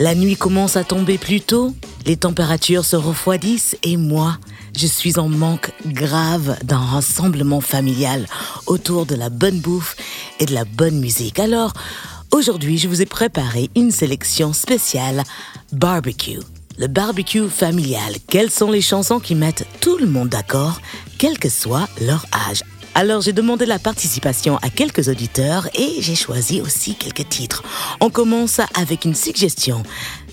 La nuit commence à tomber plus tôt, les températures se refroidissent et moi, je suis en manque grave d'un rassemblement familial autour de la bonne bouffe et de la bonne musique. Alors, aujourd'hui, je vous ai préparé une sélection spéciale barbecue. Le barbecue familial, quelles sont les chansons qui mettent tout le monde d'accord, quel que soit leur âge? Alors j'ai demandé la participation à quelques auditeurs et j'ai choisi aussi quelques titres. On commence avec une suggestion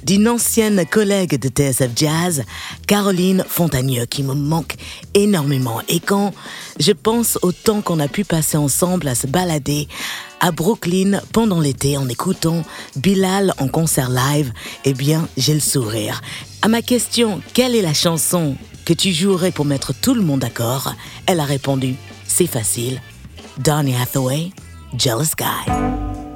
d'une ancienne collègue de TSF Jazz, Caroline Fontagneux, qui me manque énormément. Et quand je pense au temps qu'on a pu passer ensemble à se balader à Brooklyn pendant l'été en écoutant Bilal en concert live, eh bien, j'ai le sourire. À ma question, quelle est la chanson que tu jouerais pour mettre tout le monde d'accord? Elle a répondu, c'est facile. Donny Hathaway, Jealous Guy.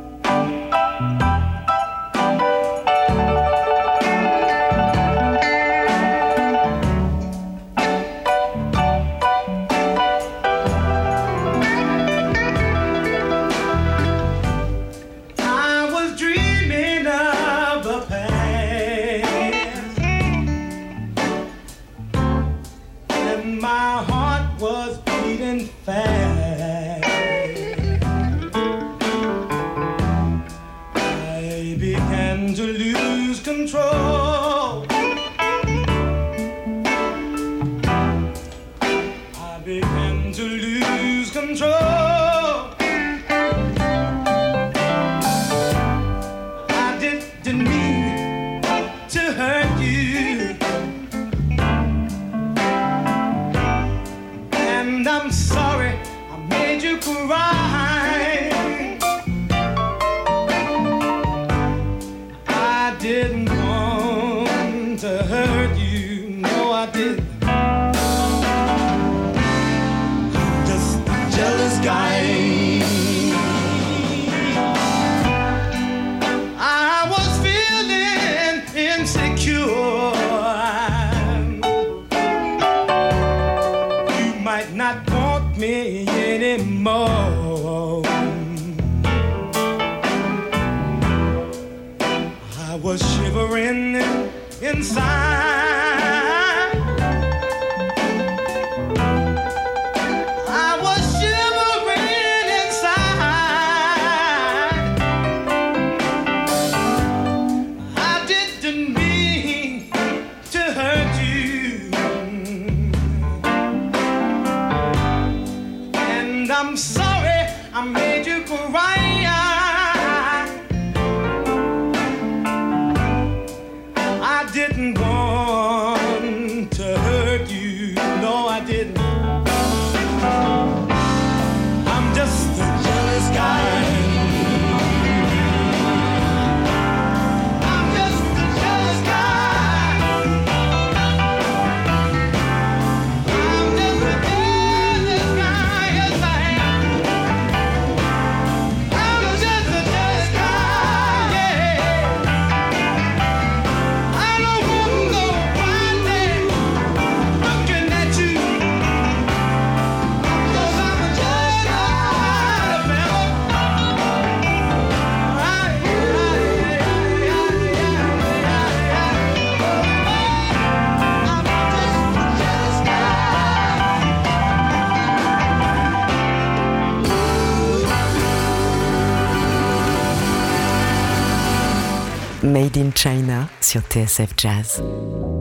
TSF Jazz.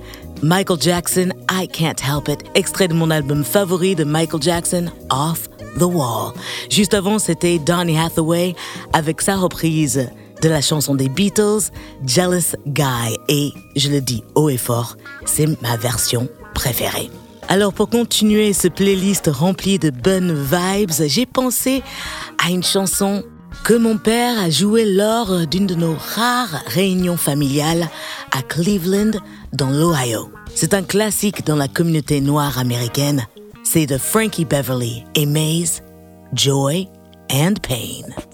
Michael Jackson, I Can't Help It, extrait de mon album favori de Michael Jackson, Off the Wall. Juste avant, c'était Donny Hathaway avec sa reprise de la chanson des Beatles, Jealous Guy. Et je le dis haut et fort, c'est ma version préférée. Alors pour continuer ce playlist rempli de bonnes vibes, j'ai pensé à une chanson que mon père a joué lors d'une de nos rares réunions familiales à Cleveland, dans l'Ohio. C'est un classique dans la communauté noire américaine. C'est de Frankie Beverly et Mays, Joy and Pain.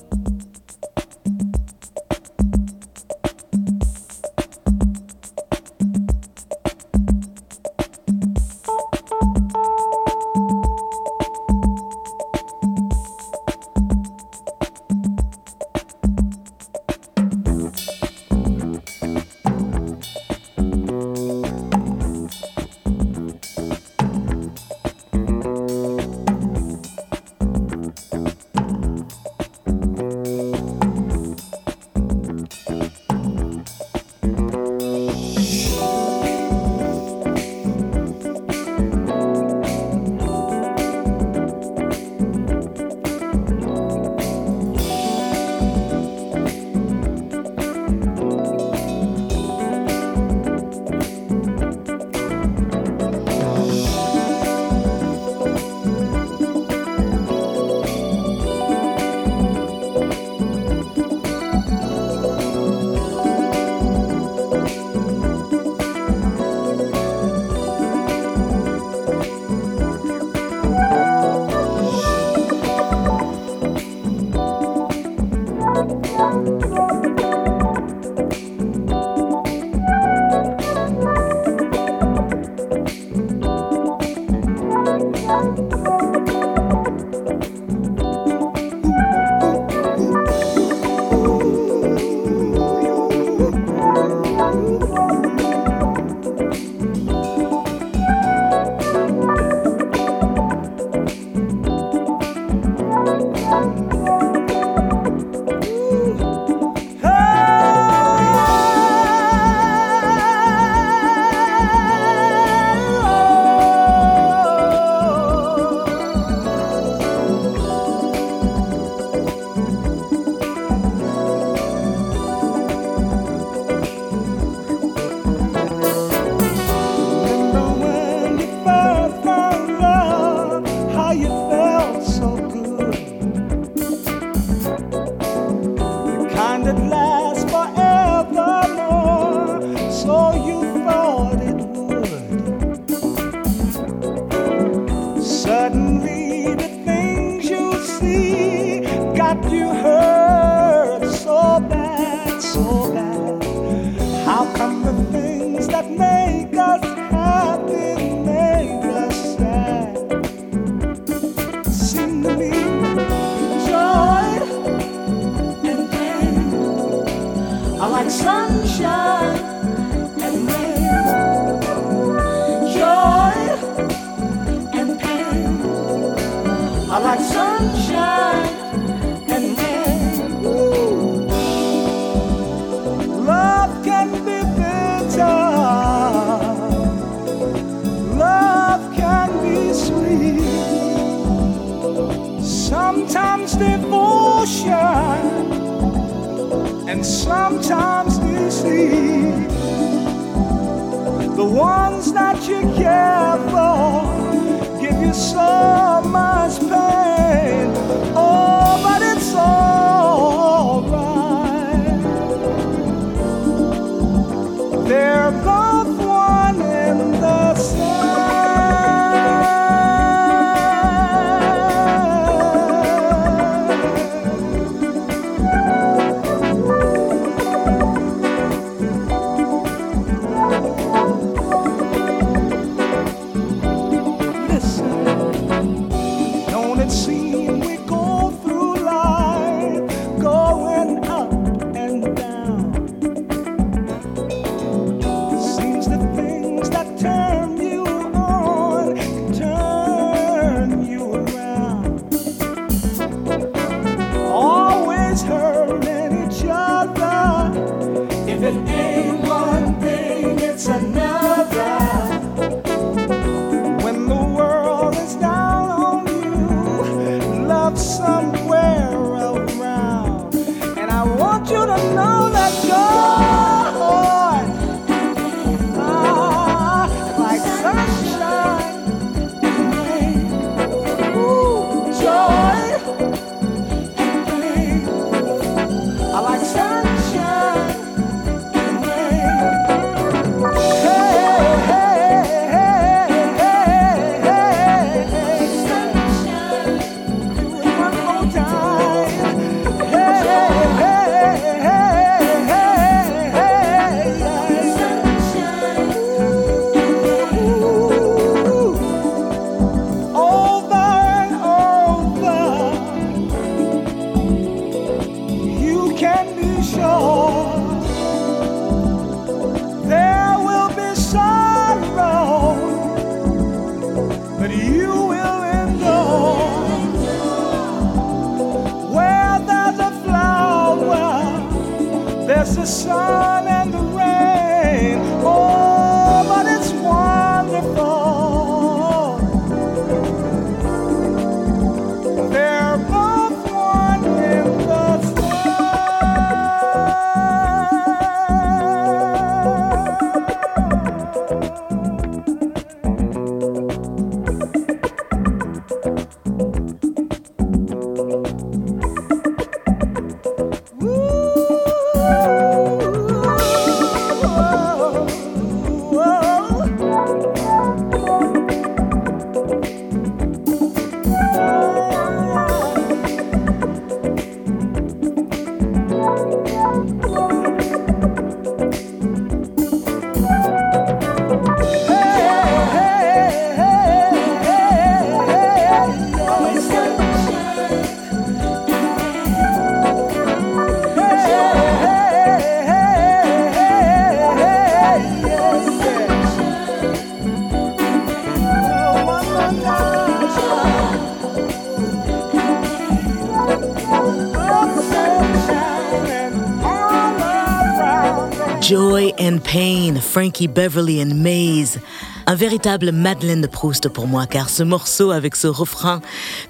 Pain, Frankie Beverly and Maze. Un véritable Madeleine de Proust pour moi, car ce morceau avec ce refrain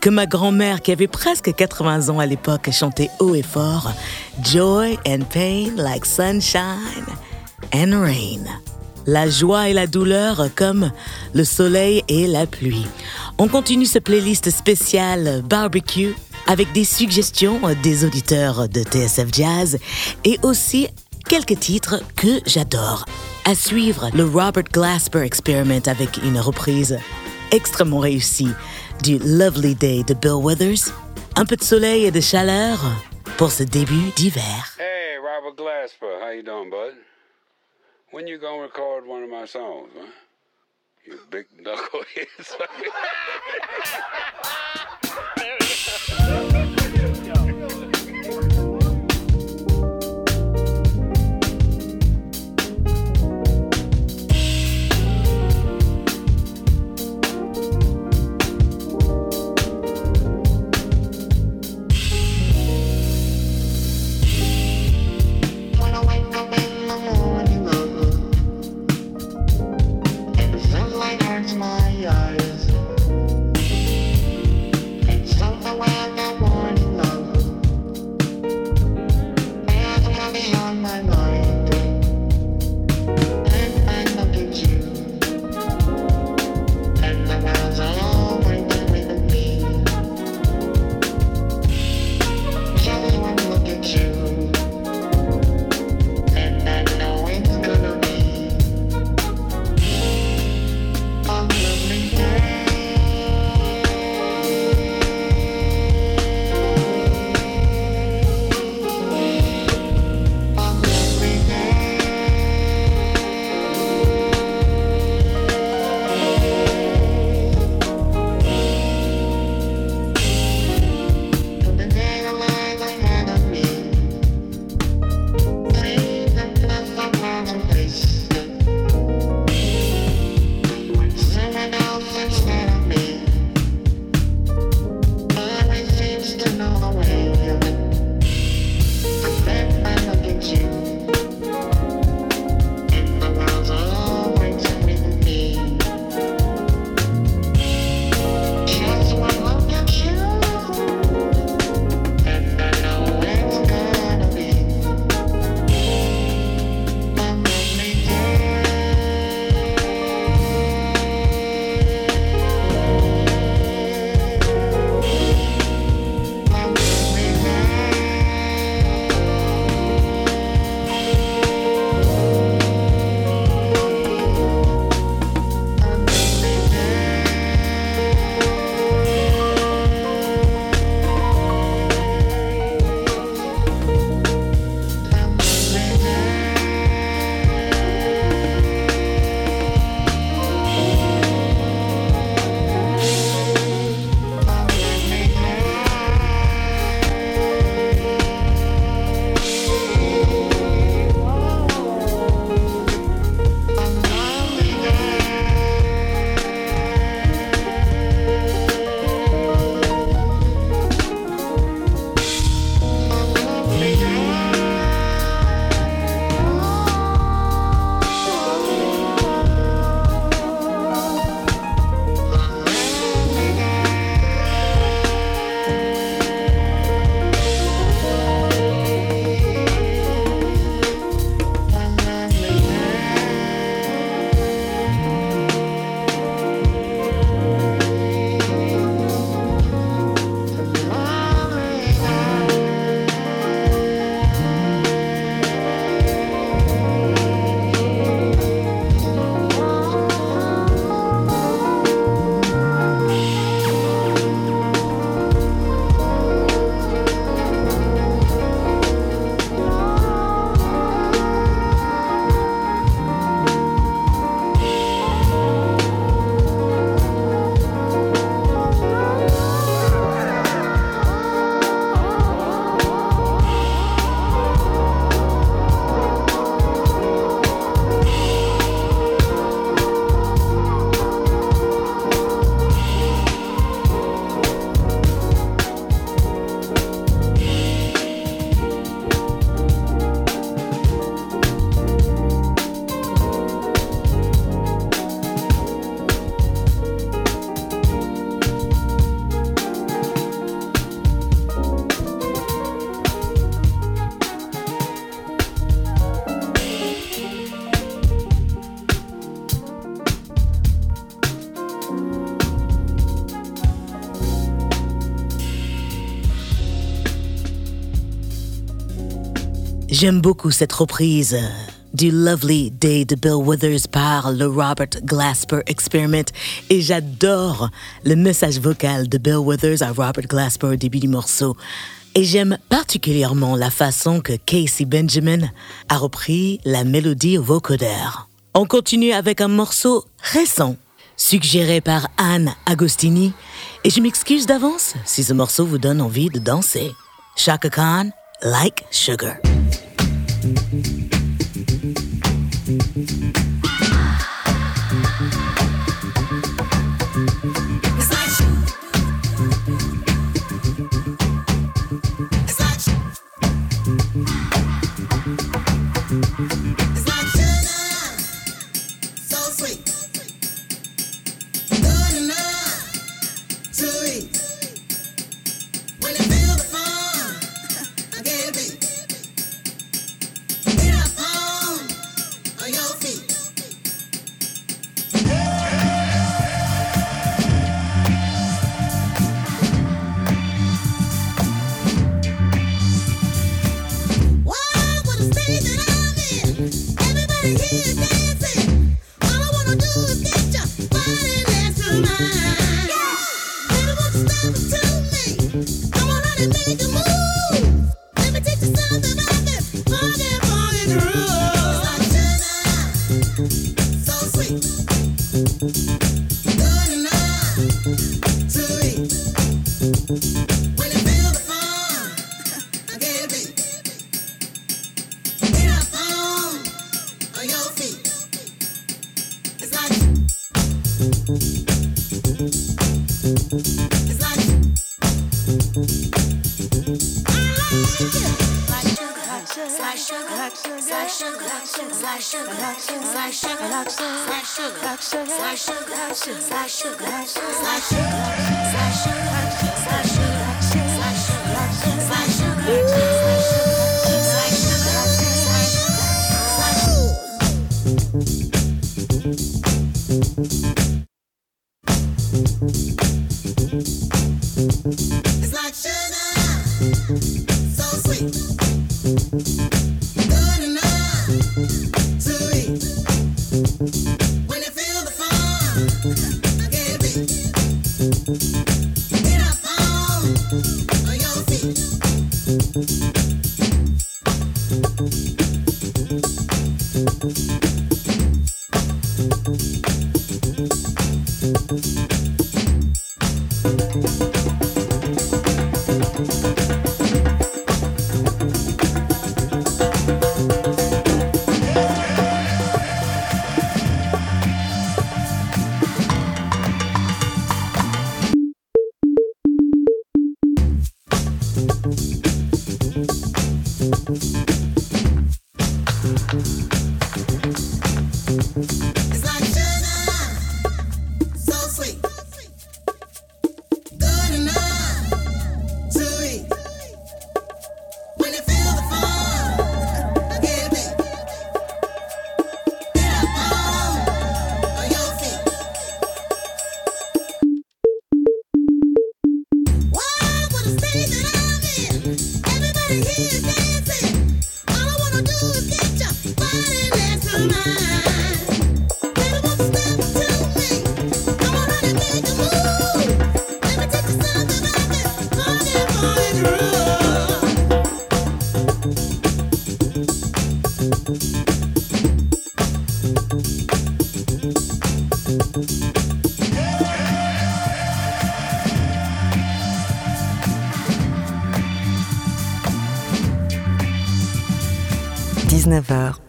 que ma grand-mère, qui avait presque 80 ans à l'époque, chantait haut et fort, Joy and Pain like sunshine and rain. La joie et la douleur comme le soleil et la pluie. On continue ce playlist spécial barbecue avec des suggestions des auditeurs de TSF Jazz et aussi quelques titres que j'adore. À suivre, le Robert Glasper Experiment avec une reprise extrêmement réussie du Lovely Day de Bill Withers. Un peu de soleil et de chaleur pour ce début d'hiver. Hey, Robert Glasper, how you doing, bud? When you gonna record one of my songs? You big. J'aime beaucoup cette reprise du Lovely Day de Bill Withers par le Robert Glasper Experiment et j'adore le message vocal de Bill Withers à Robert Glasper au début du morceau. Et j'aime particulièrement la façon que Casey Benjamin a repris la mélodie au. On continue avec un morceau récent suggéré par Anne Agostini et je m'excuse d'avance si ce morceau vous donne envie de danser. Chaka Khan, Like Sugar. Thank you. Thank you.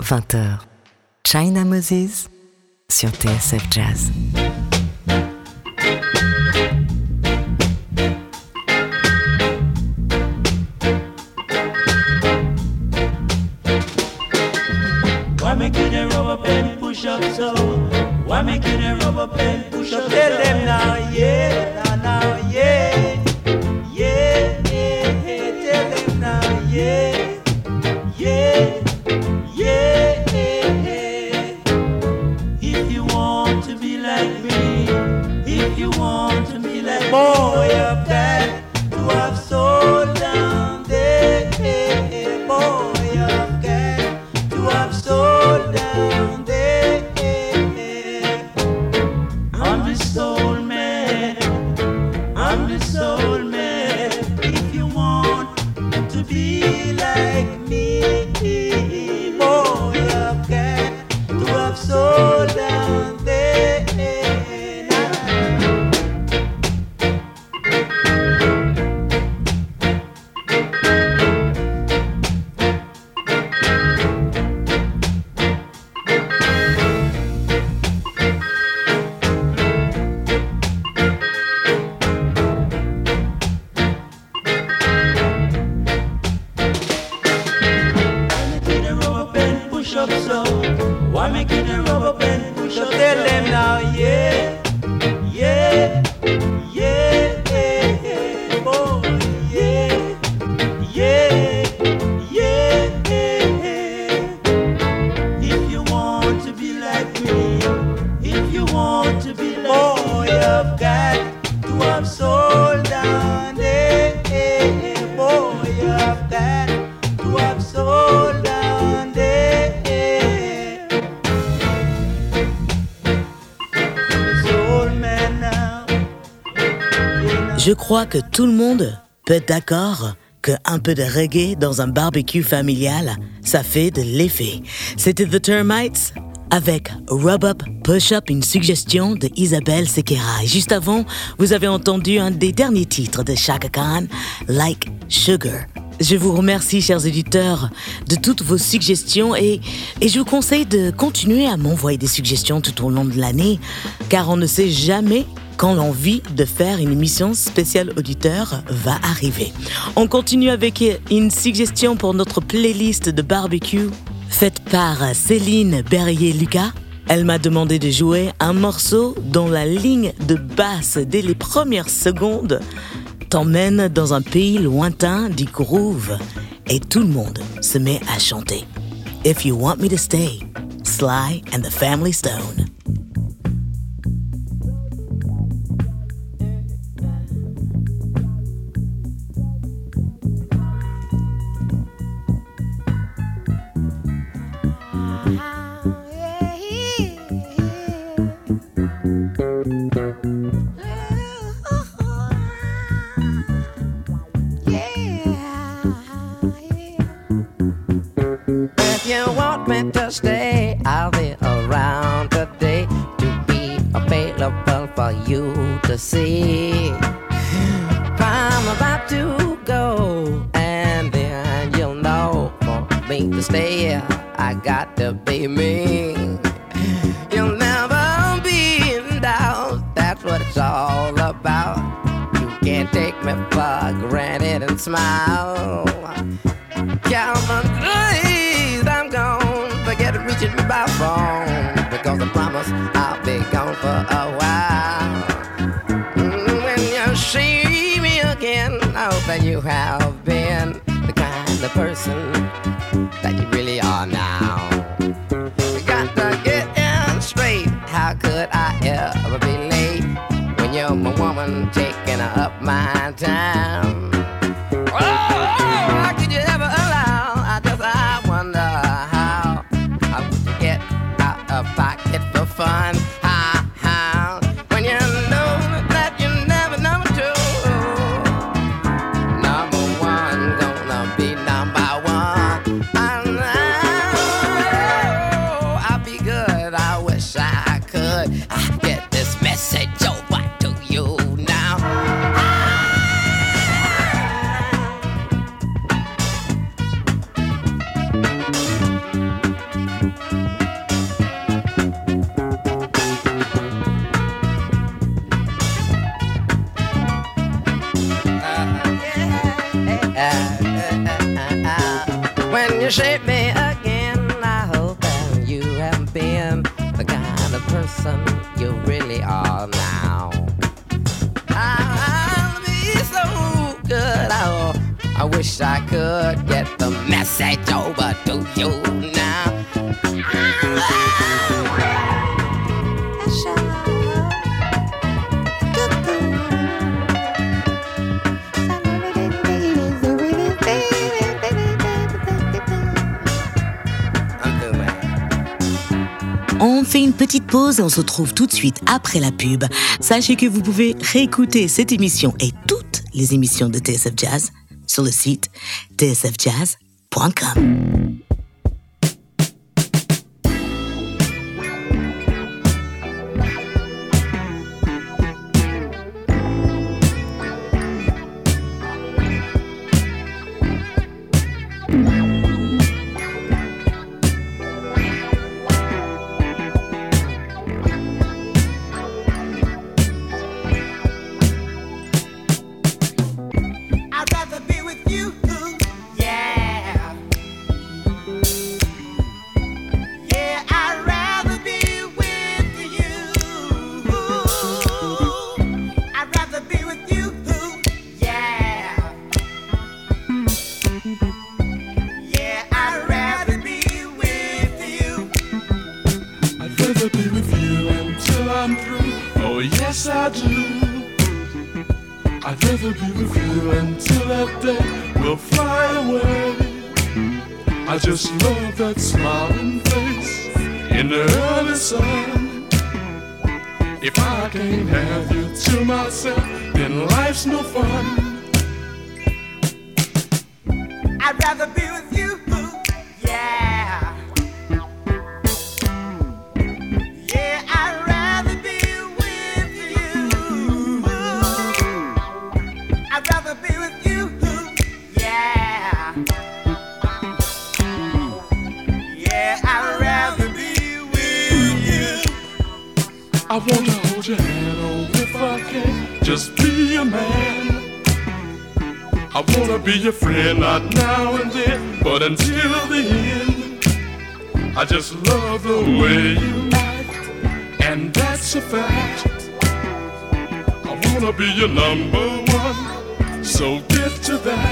20h. China Moses sur TSF Jazz. Je crois que tout le monde peut être d'accord que un peu de reggae dans un barbecue familial, ça fait de l'effet. C'était The Termites avec Rub Up Push Up, une suggestion de Isabelle Sequeira. Et juste avant, vous avez entendu un des derniers titres de Chaka Khan, Like Sugar. Je vous remercie, chers éditeurs, de toutes vos suggestions et, et je vous conseille de continuer à m'envoyer des suggestions tout au long de l'année, car on ne sait jamais quand l'envie de faire une émission spéciale auditeur va arriver. On continue avec une suggestion pour notre playlist de barbecue faite par Céline Berrier-Lucas. Elle m'a demandé de jouer un morceau dont la ligne de basse dès les premières secondes t'emmène dans un pays lointain du groove et tout le monde se met à chanter. If you want me to stay, Sly and the Family Stone. Me to stay, I'll be around today to be available for you to see. I'm about to go, and then you'll know for me to stay. I got to be me. You'll never be in doubt. That's what it's all about. You can't take me for granted and smile. Calvin, reaching me by phone because I promise I'll be gone for a while. Mm, When you see me again, I hope that you have been the kind of person that you really are now. You got to get in straight. How could I ever be late when you're my woman taking up my time? I wish I could get the message over to you now. On fait une petite pause et on se retrouve tout de suite après la pub. Sachez que vous pouvez réécouter cette émission et toutes les émissions de TSF Jazz sur le site tsfjazz.com. If I can't have you to myself, then life's no fun. I'd rather be with you. Yeah. Yeah, I'd rather be with you. I'd rather be with you. Yeah. Yeah, I'd rather be with you. I hold if I can, just be a man. I wanna be your friend, not now and then, but until the end. I just love the way you act, and that's a fact. I wanna be your number one, so get to that.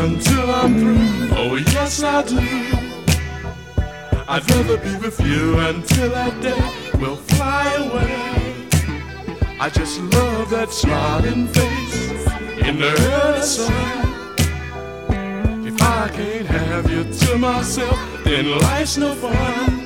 Until I'm through. Oh, yes, I do. I'd rather be with you until that day will fly away. I just love that smiling face in the early sun. If I can't have you to myself, then life's no fun.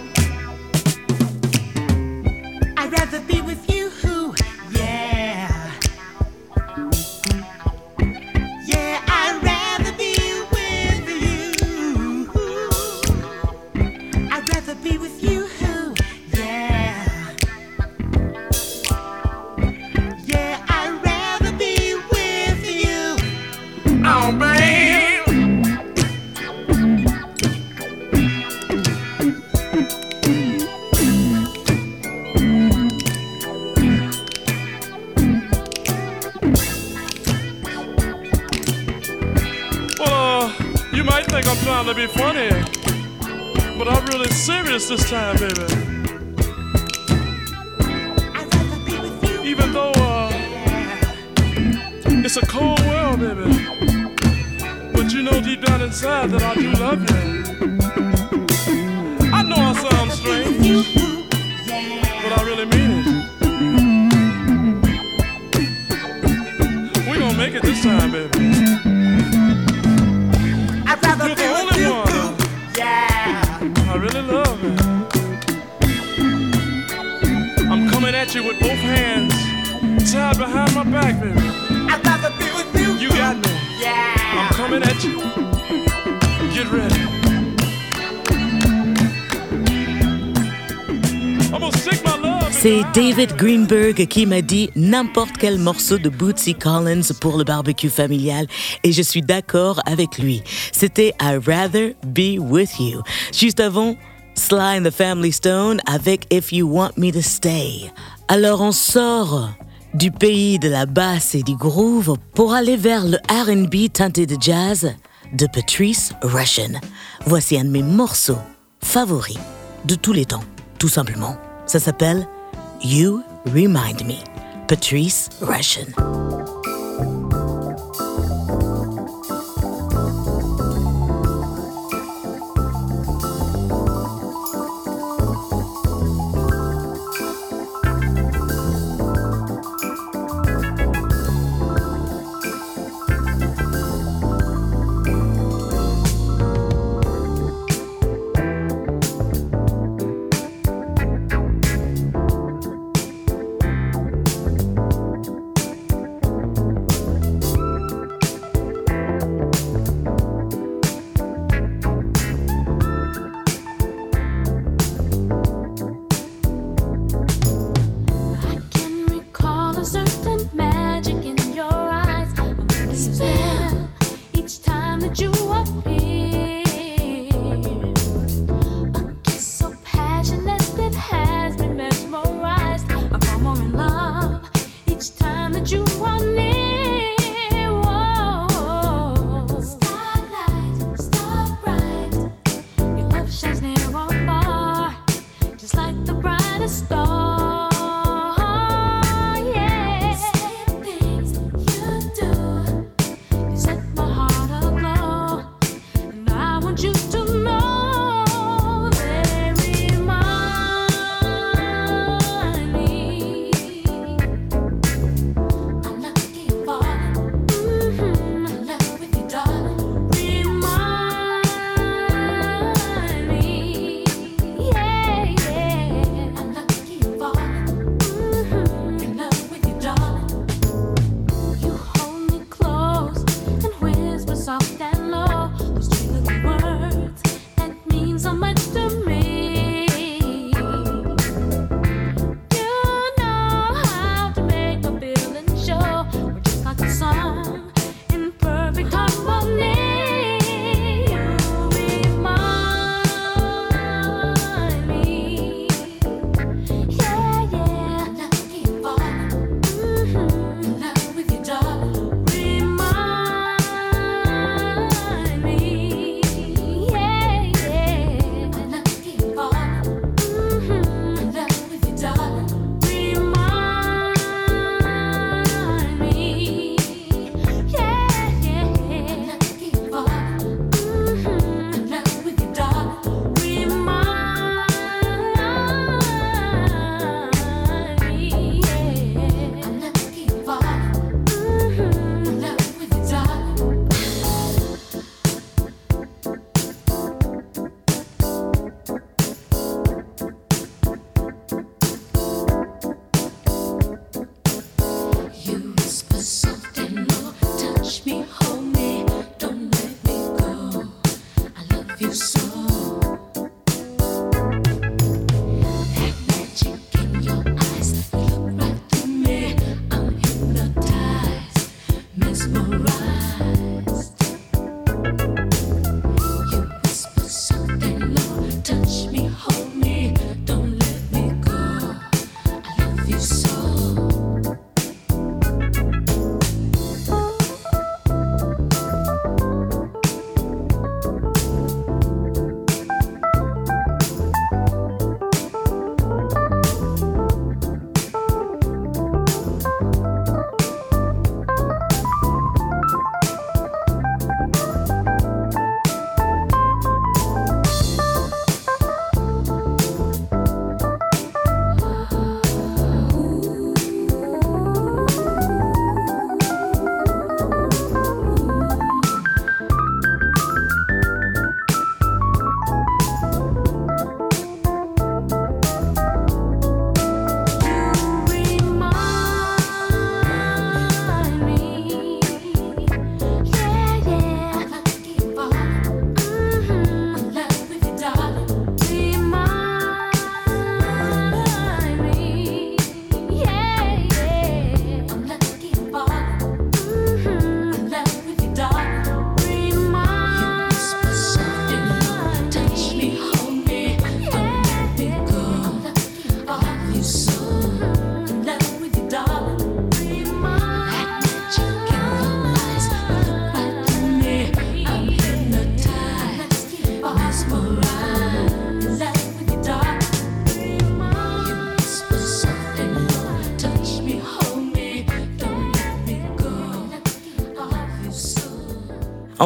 This time, baby. Even though uh, it's a cold world, baby. But you know deep down inside that I do love you. I know I sound strange, but I really mean it. We gonna make it this time, baby. I'd rather You're be the only one at you with both hands tied behind my back, baby. I'd rather be with you, You got me. yeah. I'm coming at you. Get ready. I'm gonna stick my love. in C'est. David Greenberg qui m'a dit n'importe quel morceau de Bootsy Collins pour le barbecue familial et je suis d'accord avec lui. C'était I'd Rather Be With You. Juste avant, Sly and the Family Stone avec If You Want Me to Stay. Alors on sort du pays de la basse et du groove pour aller vers le R&B teinté de jazz de Patrice Rushen. Voici un de mes morceaux favoris de tous les temps, tout simplement. Ça s'appelle You Remind Me, Patrice Rushen.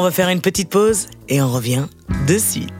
On va faire une petite pause et on revient de suite.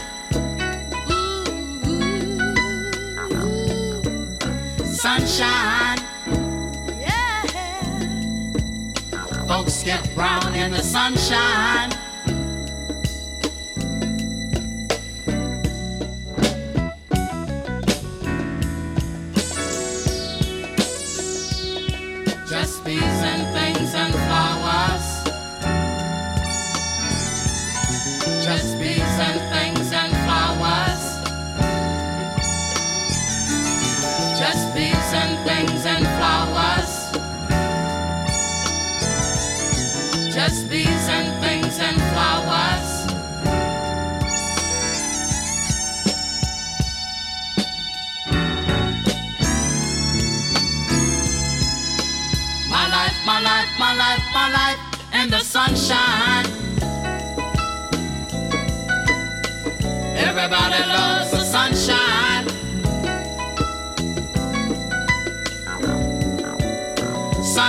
Sunshine. Yeah. Folks get brown in the sunshine.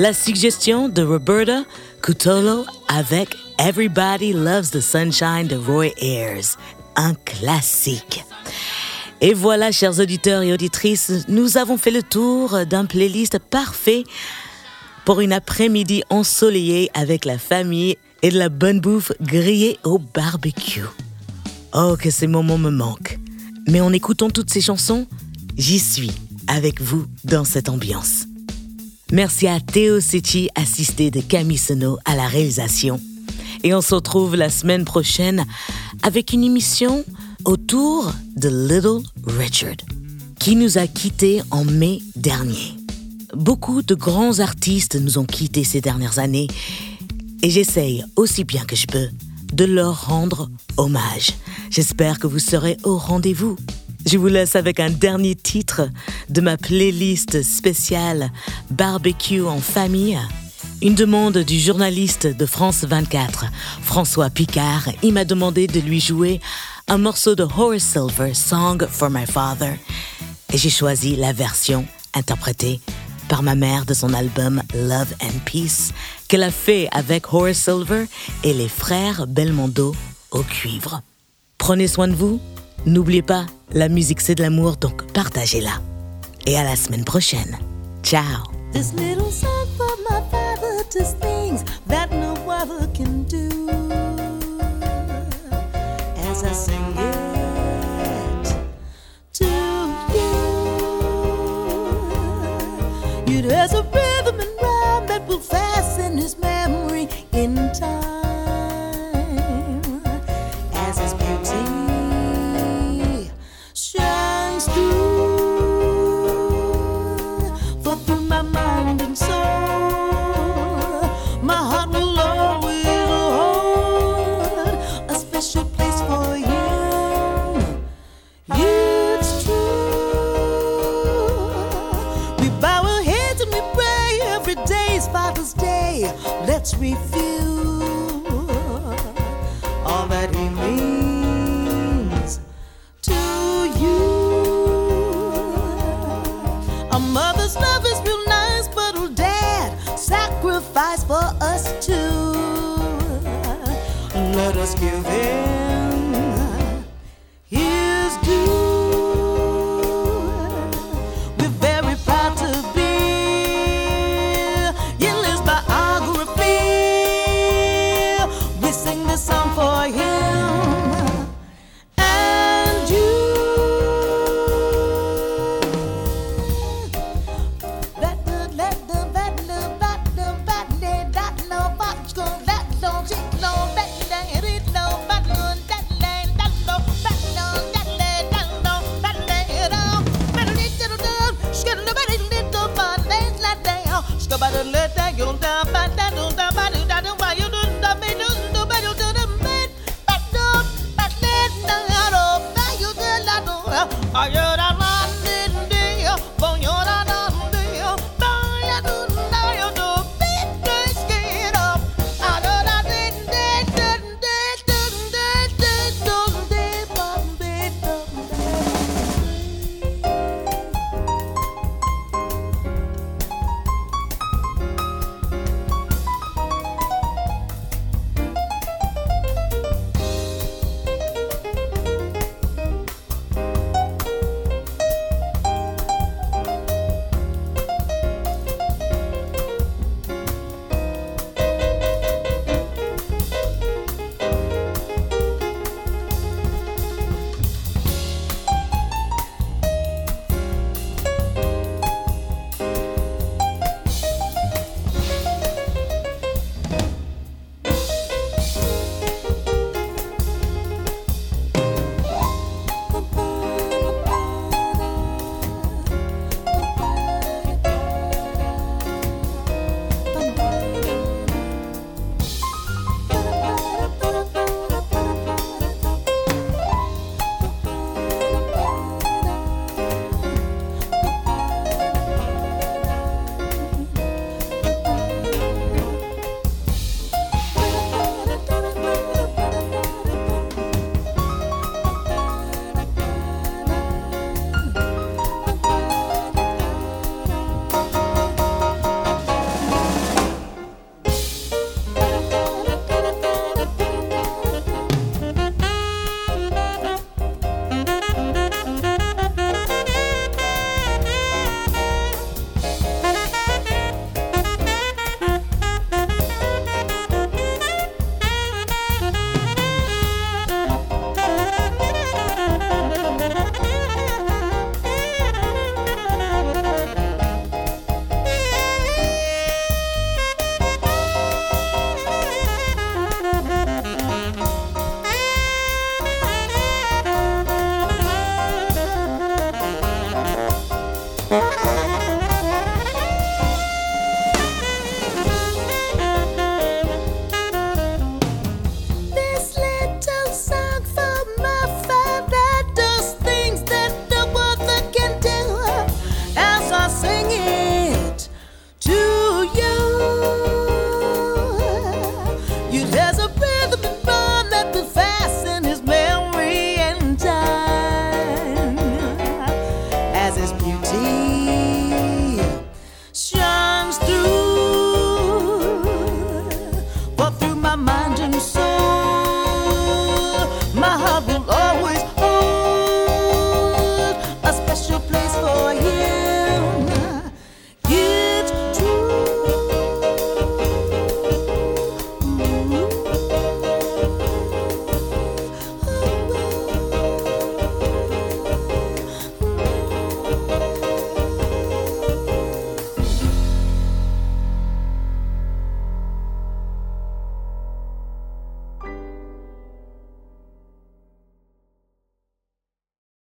La suggestion de Roberta Cutolo avec Everybody Loves the Sunshine de Roy Ayers, un classique. Et voilà, chers auditeurs et auditrices, nous avons fait le tour d'un playlist parfait pour une après-midi ensoleillée avec la famille et de la bonne bouffe grillée au barbecue. Oh, que ces moments me manquent. Mais en écoutant toutes ces chansons, j'y suis avec vous dans cette ambiance. Merci à Théo Sechi, assisté de Camille Seno à la réalisation. Et on se retrouve la semaine prochaine avec une émission autour de Little Richard, qui nous a quittés en mai dernier. Beaucoup de grands artistes nous ont quittés ces dernières années et j'essaye aussi bien que je peux de leur rendre hommage. J'espère que vous serez au rendez-vous. Je vous laisse avec un dernier titre de ma playlist spéciale Barbecue en famille. Une demande du journaliste de France 24, François Picard. Il m'a demandé de lui jouer un morceau de Horace Silver, Song for My Father. Et j'ai choisi la version interprétée par ma mère de son album Love and Peace, qu'elle a fait avec Horace Silver et les frères Belmondo au cuivre. Prenez soin de vous N'oubliez pas, la musique c'est de l'amour, donc partagez-la. Et à la semaine prochaine. Ciao This little song for my father does things that no other can do. As I sing it to you, it a rhythm and rhyme that will fasten